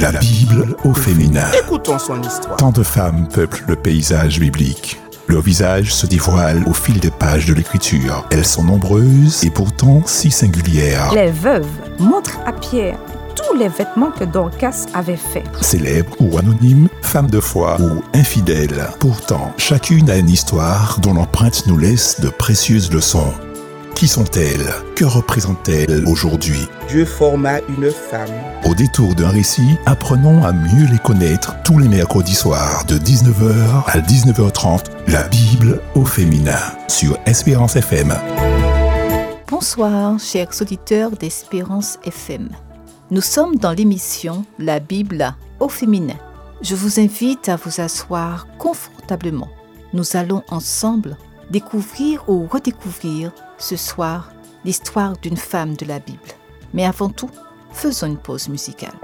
La Bible au féminin. Écoutons son histoire. Tant de femmes peuplent le paysage biblique. Leur visage se dévoile au fil des pages de l'écriture. Elles sont nombreuses et pourtant si singulières. Les veuves montrent à Pierre tous les vêtements que Dorcas avait faits. Célèbres ou anonymes, femmes de foi ou infidèles. Pourtant, chacune a une histoire dont l'empreinte nous laisse de précieuses leçons. Qui sont-elles? Que représentent-elles aujourd'hui? Dieu forma une femme. Au détour d'un récit, apprenons à mieux les connaître tous les mercredis soirs de 19h à 19h30, la Bible au féminin sur Espérance FM. Bonsoir, chers auditeurs d'Espérance FM. Nous sommes dans l'émission La Bible au féminin. Je vous invite à vous asseoir confortablement. Nous allons ensemble découvrir ou redécouvrir ce soir l'histoire d'une femme de la Bible. Mais avant tout, faisons une pause musicale.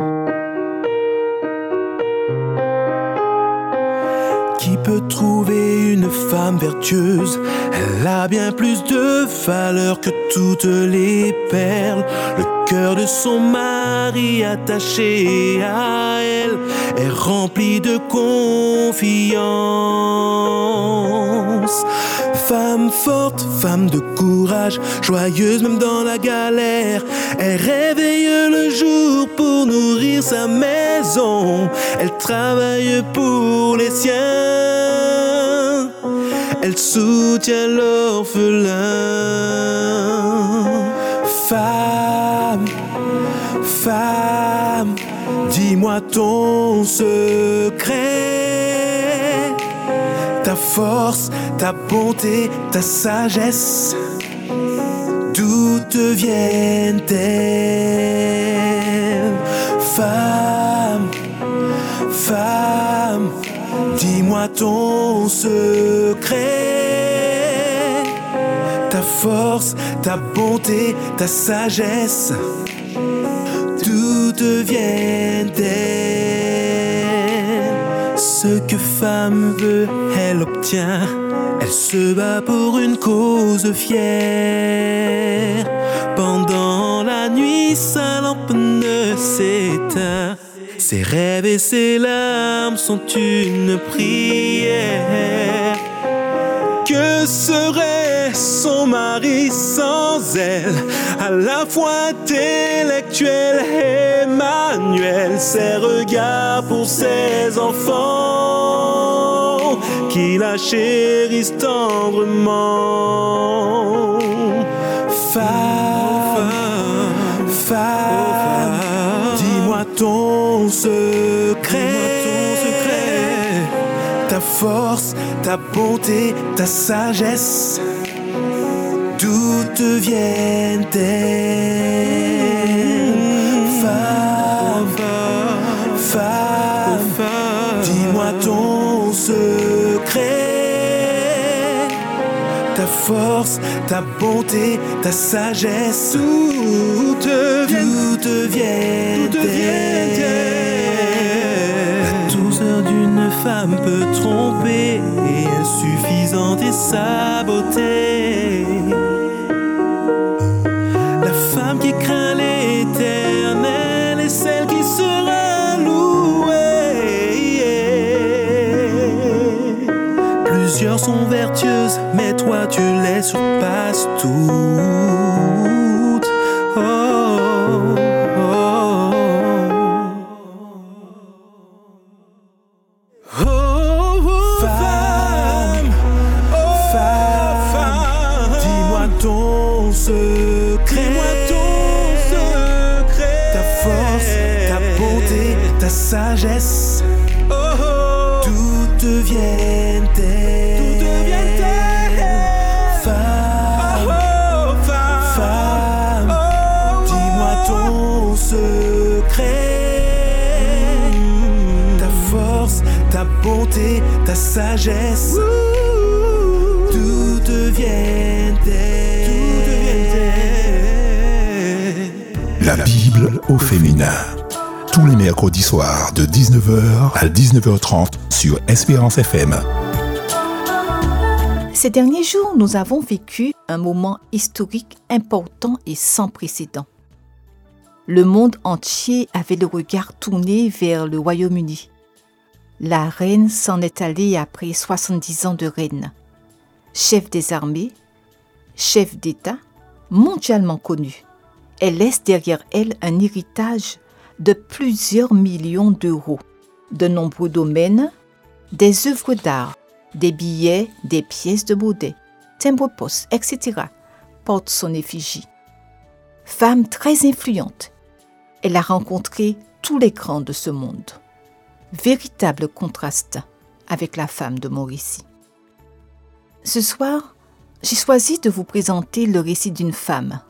Qui peut trouver une femme vertueuse? Elle a bien plus de valeur que toutes les perles. Le cœur de son mari attaché à elle est rempli de confiance. Femme forte, femme de courage, joyeuse même dans la galère. Elle réveille le jour pour nourrir sa maison. Elle travaille pour les siens. Elle soutient l'orphelin. Femme, femme, dis-moi ton secret. Force, ta bonté, ta sagesse, d'où te viennent-elles Femme, femme, dis-moi ton secret. Ta force, ta bonté, ta sagesse, d'où te viennent-elles Que femme veut, elle obtient. Elle se bat pour une cause fière. Pendant la nuit, sa lampe ne s'éteint. Ses rêves et ses larmes sont une prière. Que serait son mari sans elle? À la fois intellectuel et manuel Ses regards pour ses enfants Qui la chérissent tendrement. Femme, femme, dis-moi ton secret. Ta force, ta bonté, ta sagesse, d'où te viennent-elles? Femme, femme, dis-moi ton secret, ta force, ta bonté, ta sagesse, d'où te viennent-elles La douceur d'une femme peut tromper, insuffisante est sa beauté. Plusieurs sont vertueuses, mais toi tu les surpasses toutes. Oh, ta bonté, ta sagesse, te viennent-elles La Bible au féminin. Tous les mercredis soirs de 19h à 19h30 sur Espérance FM. Ces derniers jours, nous avons vécu un moment historique important et sans précédent. Le monde entier avait le regard tourné vers le Royaume-Uni. La reine s'en est allée après 70 ans de règne. Chef des armées, chef d'État, mondialement connue, elle laisse derrière elle un héritage de plusieurs millions d'euros, de nombreux domaines, des œuvres d'art, des billets, des pièces de baudet, timbres-poste, etc. portent son effigie. Femme très influente, elle a rencontré tous les grands de ce monde. Véritable contraste avec la femme de Mauricie. Ce soir, j'ai choisi de vous présenter le récit d'une femme.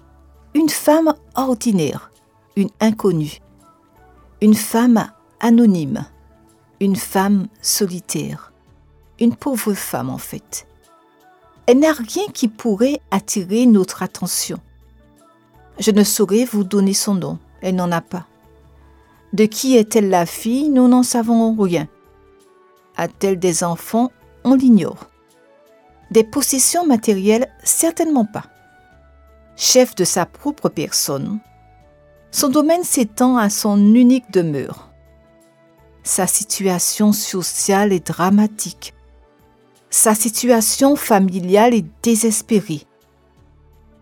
Une femme ordinaire, une inconnue. Une femme anonyme, une femme solitaire. Une pauvre femme en fait. Elle n'a rien qui pourrait attirer notre attention. Je ne saurais vous donner son nom, elle n'en a pas. De qui est-elle la fille? Nous n'en savons rien. A-t-elle des enfants? On l'ignore. Des possessions matérielles? Certainement pas. Chef de sa propre personne, son domaine s'étend à son unique demeure. Sa situation sociale est dramatique. Sa situation familiale est désespérée.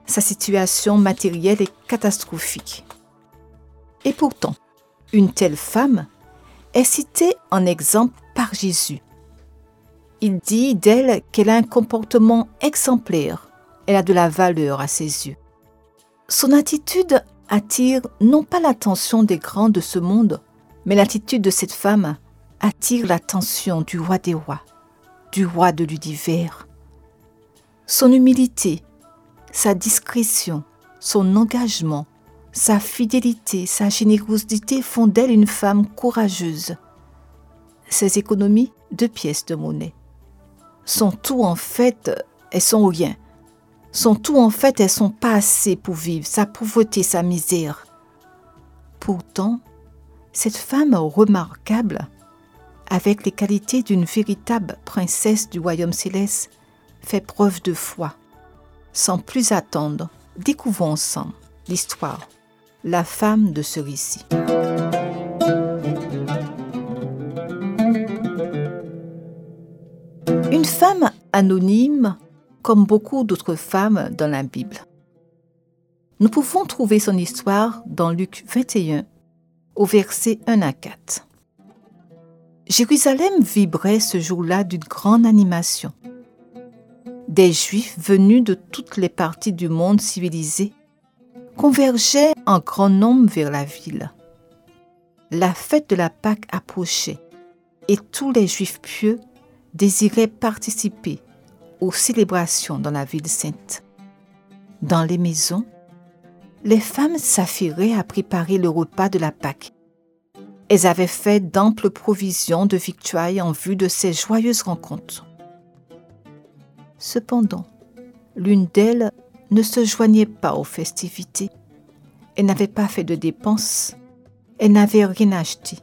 Sa situation matérielle est catastrophique. Et pourtant, une telle femme est citée en exemple par Jésus. Il dit d'elle qu'elle a un comportement exemplaire, elle a de la valeur à ses yeux. Son attitude attire non pas l'attention des grands de ce monde, mais l'attitude de cette femme attire l'attention du roi des rois, du roi de l'univers. Son humilité, sa discrétion, son engagement, sa fidélité, sa générosité font d'elle une femme courageuse. Ses économies, deux pièces de monnaie. Son tout en fait est son rien. Son tout en fait elles sont pas assez pour vivre, sa pauvreté, sa misère. Pourtant, cette femme remarquable, avec les qualités d'une véritable princesse du royaume céleste, fait preuve de foi. Sans plus attendre, découvrons ensemble l'histoire la femme de ce récit. Une femme anonyme comme beaucoup d'autres femmes dans la Bible. Nous pouvons trouver son histoire dans Luc 21 au verset 1 à 4. Jérusalem vibrait ce jour-là d'une grande animation. Des Juifs venus de toutes les parties du monde civilisé convergeaient en grand nombre vers la ville. La fête de la Pâque approchait et tous les Juifs pieux désiraient participer aux célébrations dans la ville sainte. Dans les maisons, les femmes s'affairaient à préparer le repas de la Pâque. Elles avaient fait d'amples provisions de victuailles en vue de ces joyeuses rencontres. Cependant, l'une d'elles ne se joignait pas aux festivités. Elle n'avait pas fait de dépenses. Elle n'avait rien acheté,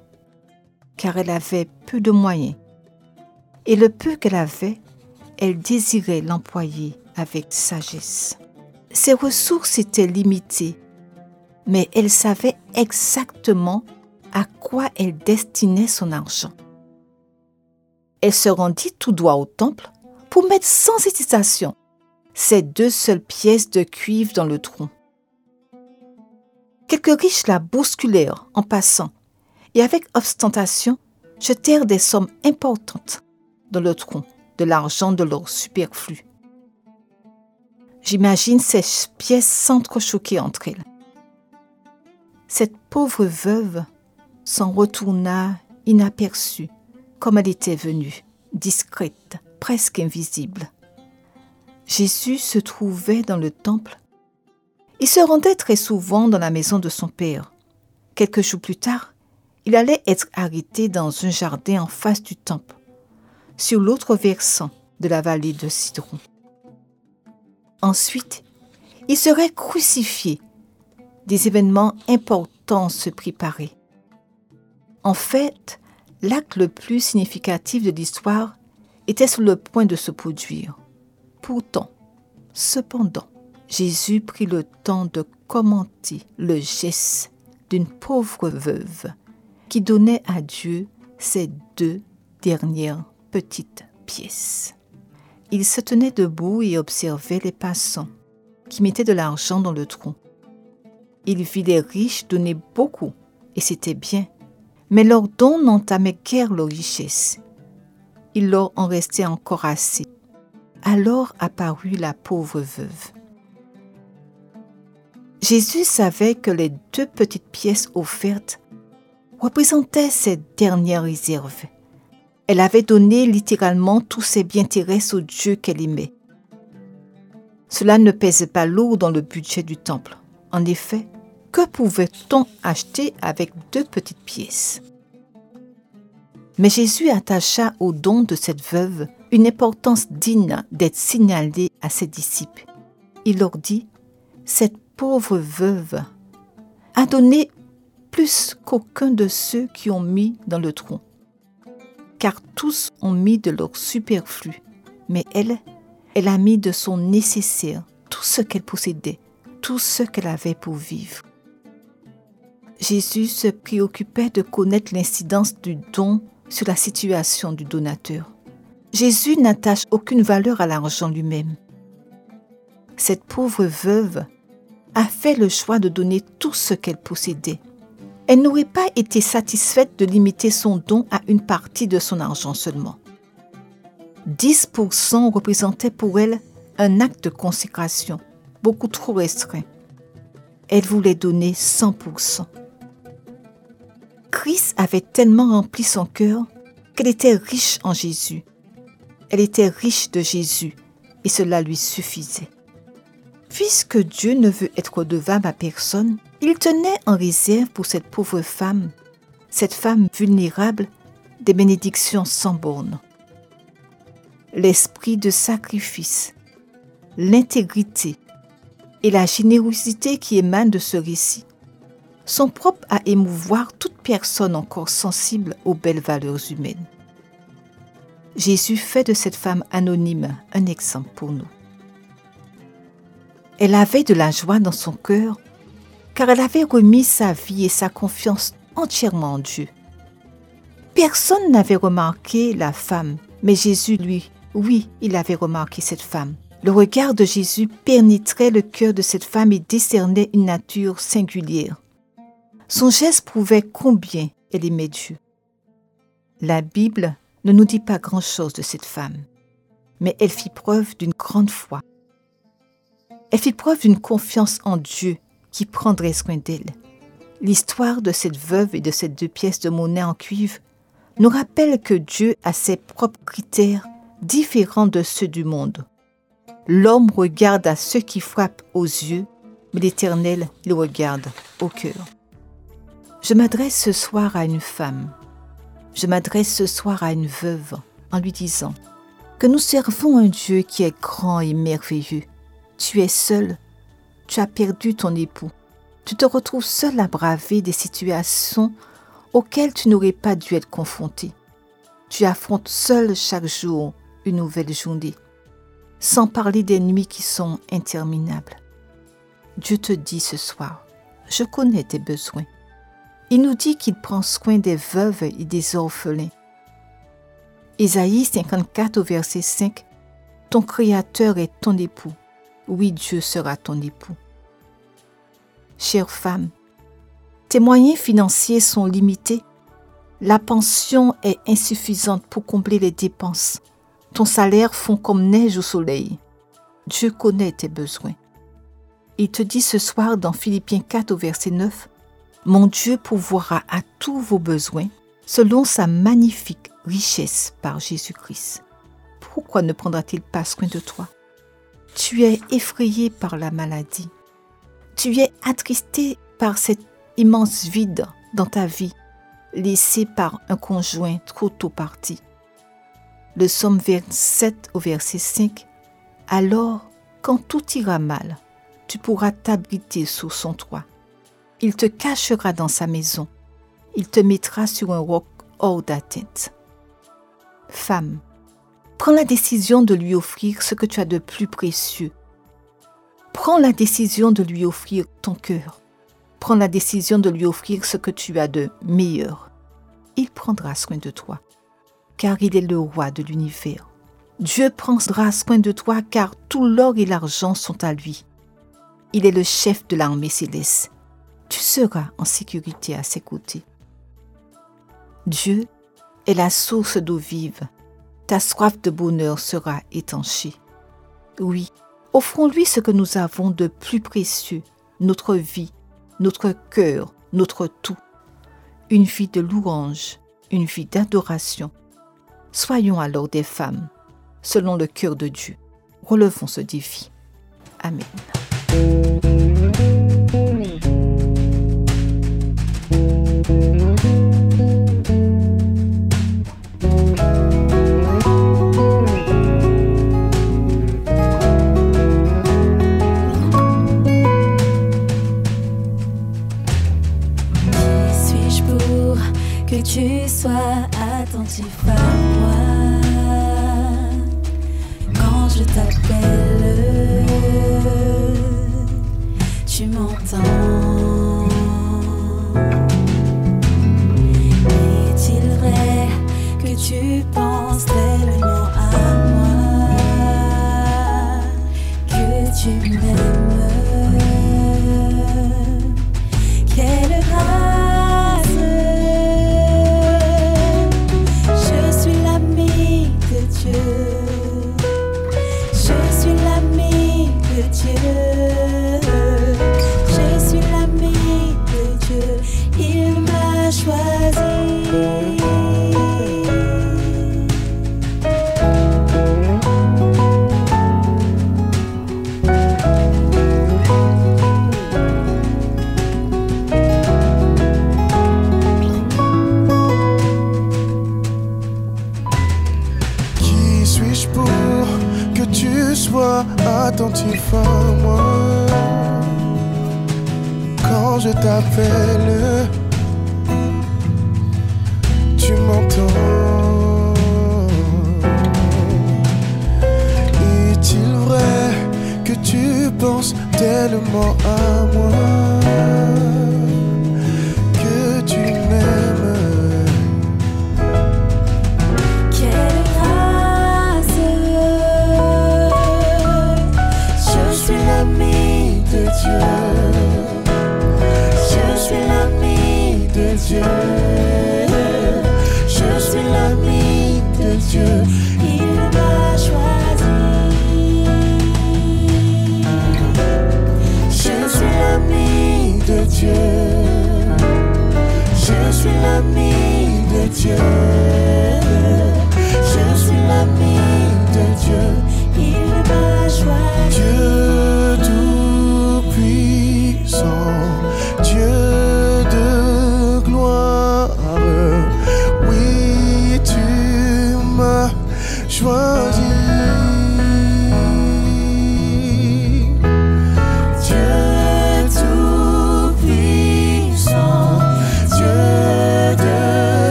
car elle avait peu de moyens. Et le peu qu'elle avait, elle désirait l'employer avec sagesse. Ses ressources étaient limitées, mais elle savait exactement à quoi elle destinait son argent. Elle se rendit tout droit au temple pour mettre sans hésitation ces deux seules pièces de cuivre dans le tronc. Quelques riches la bousculèrent en passant et avec ostentation jetèrent des sommes importantes dans le tronc de l'argent de l'or superflu. J'imagine ces pièces s'entrechoquer entre elles. Cette pauvre veuve s'en retourna inaperçue, comme elle était venue, discrète, presque invisible. Jésus se trouvait dans le temple. Il se rendait très souvent dans la maison de son Père. Quelques jours plus tard, il allait être arrêté dans un jardin en face du temple, sur l'autre versant de la vallée de Cidron. Ensuite, il serait crucifié. Des événements importants se préparaient. En fait, l'acte le plus significatif de l'histoire était sur le point de se produire. Pourtant, cependant, Jésus prit le temps de commenter le geste d'une pauvre veuve qui donnait à Dieu ses deux dernières petites pièces. Il se tenait debout et observait les passants qui mettaient de l'argent dans le trou. Il vit les riches donner beaucoup, et c'était bien, mais leurs dons n'entamaient guère leur richesse. Il leur en restait encore assez. Alors apparut la pauvre veuve. Jésus savait que les deux petites pièces offertes représentaient ses dernières réserves. Elle avait donné littéralement tous ses biens terrestres au Dieu qu'elle aimait. Cela ne pesait pas lourd dans le budget du temple. En effet, que pouvait-on acheter avec deux petites pièces? Mais Jésus attacha au don de cette veuve une importance digne d'être signalée à ses disciples. Il leur dit, Cette pauvre veuve a donné plus qu'aucun de ceux qui ont mis dans le tronc, car tous ont mis de leur superflu, mais elle, elle a mis de son nécessaire, tout ce qu'elle possédait, tout ce qu'elle avait pour vivre. Jésus se préoccupait de connaître l'incidence du don sur la situation du donateur. Jésus n'attache aucune valeur à l'argent lui-même. Cette pauvre veuve a fait le choix de donner tout ce qu'elle possédait. Elle n'aurait pas été satisfaite de limiter son don à une partie de son argent seulement. 10% représentait pour elle un acte de consécration beaucoup trop restreint. Elle voulait donner 100%. Christ avait tellement rempli son cœur qu'elle était riche en Jésus. Elle était riche de Jésus et cela lui suffisait. Puisque Dieu ne veut être redevable à personne, il tenait en réserve pour cette pauvre femme, cette femme vulnérable, des bénédictions sans bornes. L'esprit de sacrifice, l'intégrité et la générosité qui émanent de ce récit sont propres à émouvoir toute personne encore sensible aux belles valeurs humaines. Jésus fait de cette femme anonyme un exemple pour nous. Elle avait de la joie dans son cœur, car elle avait remis sa vie et sa confiance entièrement en Dieu. Personne n'avait remarqué la femme, mais Jésus, lui, oui, il avait remarqué cette femme. Le regard de Jésus pénétrait le cœur de cette femme et décernait une nature singulière. Son geste prouvait combien elle aimait Dieu. La Bible ne nous dit pas grand-chose de cette femme, mais elle fit preuve d'une grande foi elle fit preuve d'une confiance en Dieu qui prendrait soin d'elle. L'histoire de cette veuve et de ces deux pièces de monnaie en cuivre nous rappelle que Dieu a ses propres critères différents de ceux du monde. L'homme regarde à ceux qui frappent aux yeux, mais l'Éternel le regarde au cœur. Je m'adresse ce soir à une femme. Je m'adresse ce soir à une veuve en lui disant que nous servons un Dieu qui est grand et merveilleux, tu es seul, tu as perdu ton époux, tu te retrouves seul à braver des situations auxquelles tu n'aurais pas dû être confronté. Tu affrontes seul chaque jour une nouvelle journée, sans parler des nuits qui sont interminables. Dieu te dit ce soir, je connais tes besoins. Il nous dit qu'il prend soin des veuves et des orphelins. Ésaïe 54 au verset 5, Ton Créateur est ton époux oui, Dieu sera ton époux. Chère femme, tes moyens financiers sont limités. La pension est insuffisante pour combler les dépenses. Ton salaire fond comme neige au soleil. Dieu connaît tes besoins. Il te dit ce soir dans Philippiens 4 au verset 9, Mon Dieu pourvoira à tous vos besoins selon sa magnifique richesse par Jésus-Christ. Pourquoi ne prendra-t-il pas soin de toi? Tu es effrayé par la maladie. Tu es attristé par cet immense vide dans ta vie, laissé par un conjoint trop tôt parti. Le psaume 27 au verset 5. Alors, quand tout ira mal, tu pourras t'abriter sous son toit. Il te cachera dans sa maison. Il te mettra sur un roc hors d'atteinte. Femme, prends la décision de lui offrir ce que tu as de plus précieux. Prends la décision de lui offrir ton cœur. Prends la décision de lui offrir ce que tu as de meilleur. Il prendra soin de toi, car il est le roi de l'univers. Dieu prendra soin de toi, car tout l'or et l'argent sont à lui. Il est le chef de l'armée céleste tu seras en sécurité à ses côtés. Dieu est la source d'eau vive. Ta soif de bonheur sera étanchée. Oui, offrons-lui ce que nous avons de plus précieux, notre vie, notre cœur, notre tout. Une vie de louange, une vie d'adoration. Soyons alors des femmes, selon le cœur de Dieu. Relevons ce défi. Amen. que tu sois attentif à moi quand je t'appelle. Tu m'entends. Est-il vrai que tu penses tellement à moi que tu m'aimes? Oh.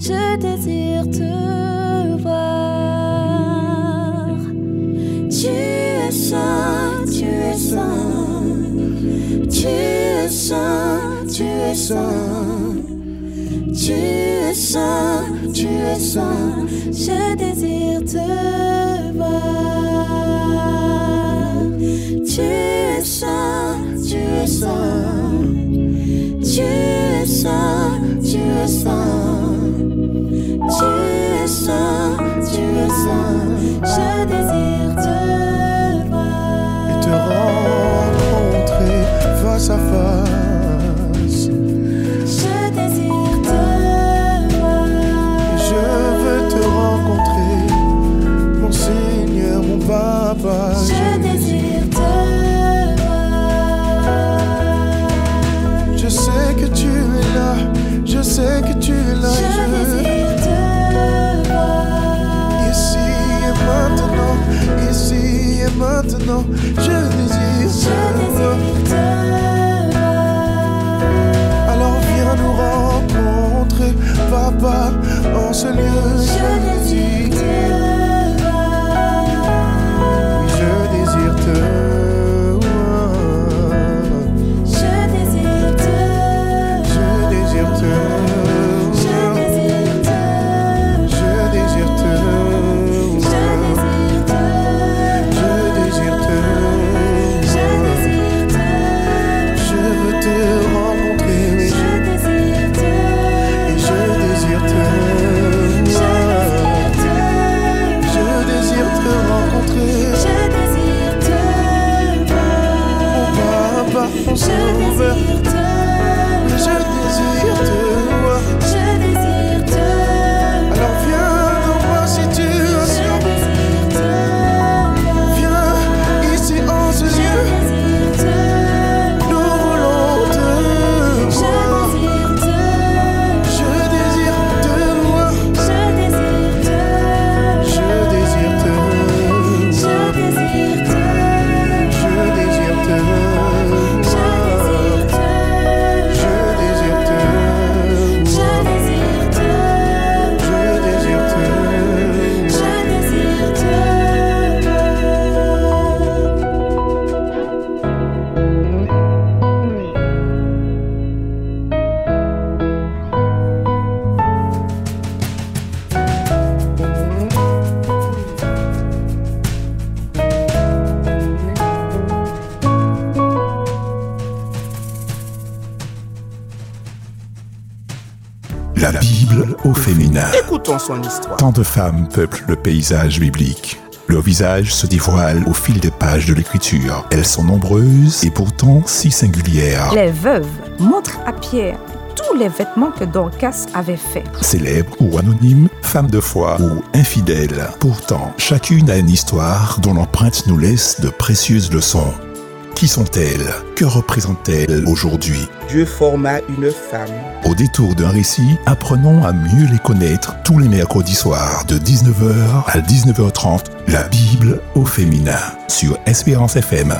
je désire te voir. Tu es saint, tu es saint, tu es saint, tu es saint. Tu es saint, tu es saint, je désire te voir. La Bible au féminin. Écoutons son histoire. Tant de femmes peuplent le paysage biblique. Leurs visages se dévoilent au fil des pages de l'écriture. Elles sont nombreuses et pourtant si singulières. Les veuves montrent à Pierre tous les vêtements que Dorcas avait faits. Célèbres ou anonymes, femmes de foi ou infidèles, pourtant chacune a une histoire dont l'empreinte nous laisse de précieuses leçons. Qui sont-elles? Que représentent-elles aujourd'hui? Dieu forma une femme. Au détour d'un récit, apprenons à mieux les connaître tous les mercredis soirs de 19h à 19h30, la Bible au féminin sur Espérance FM.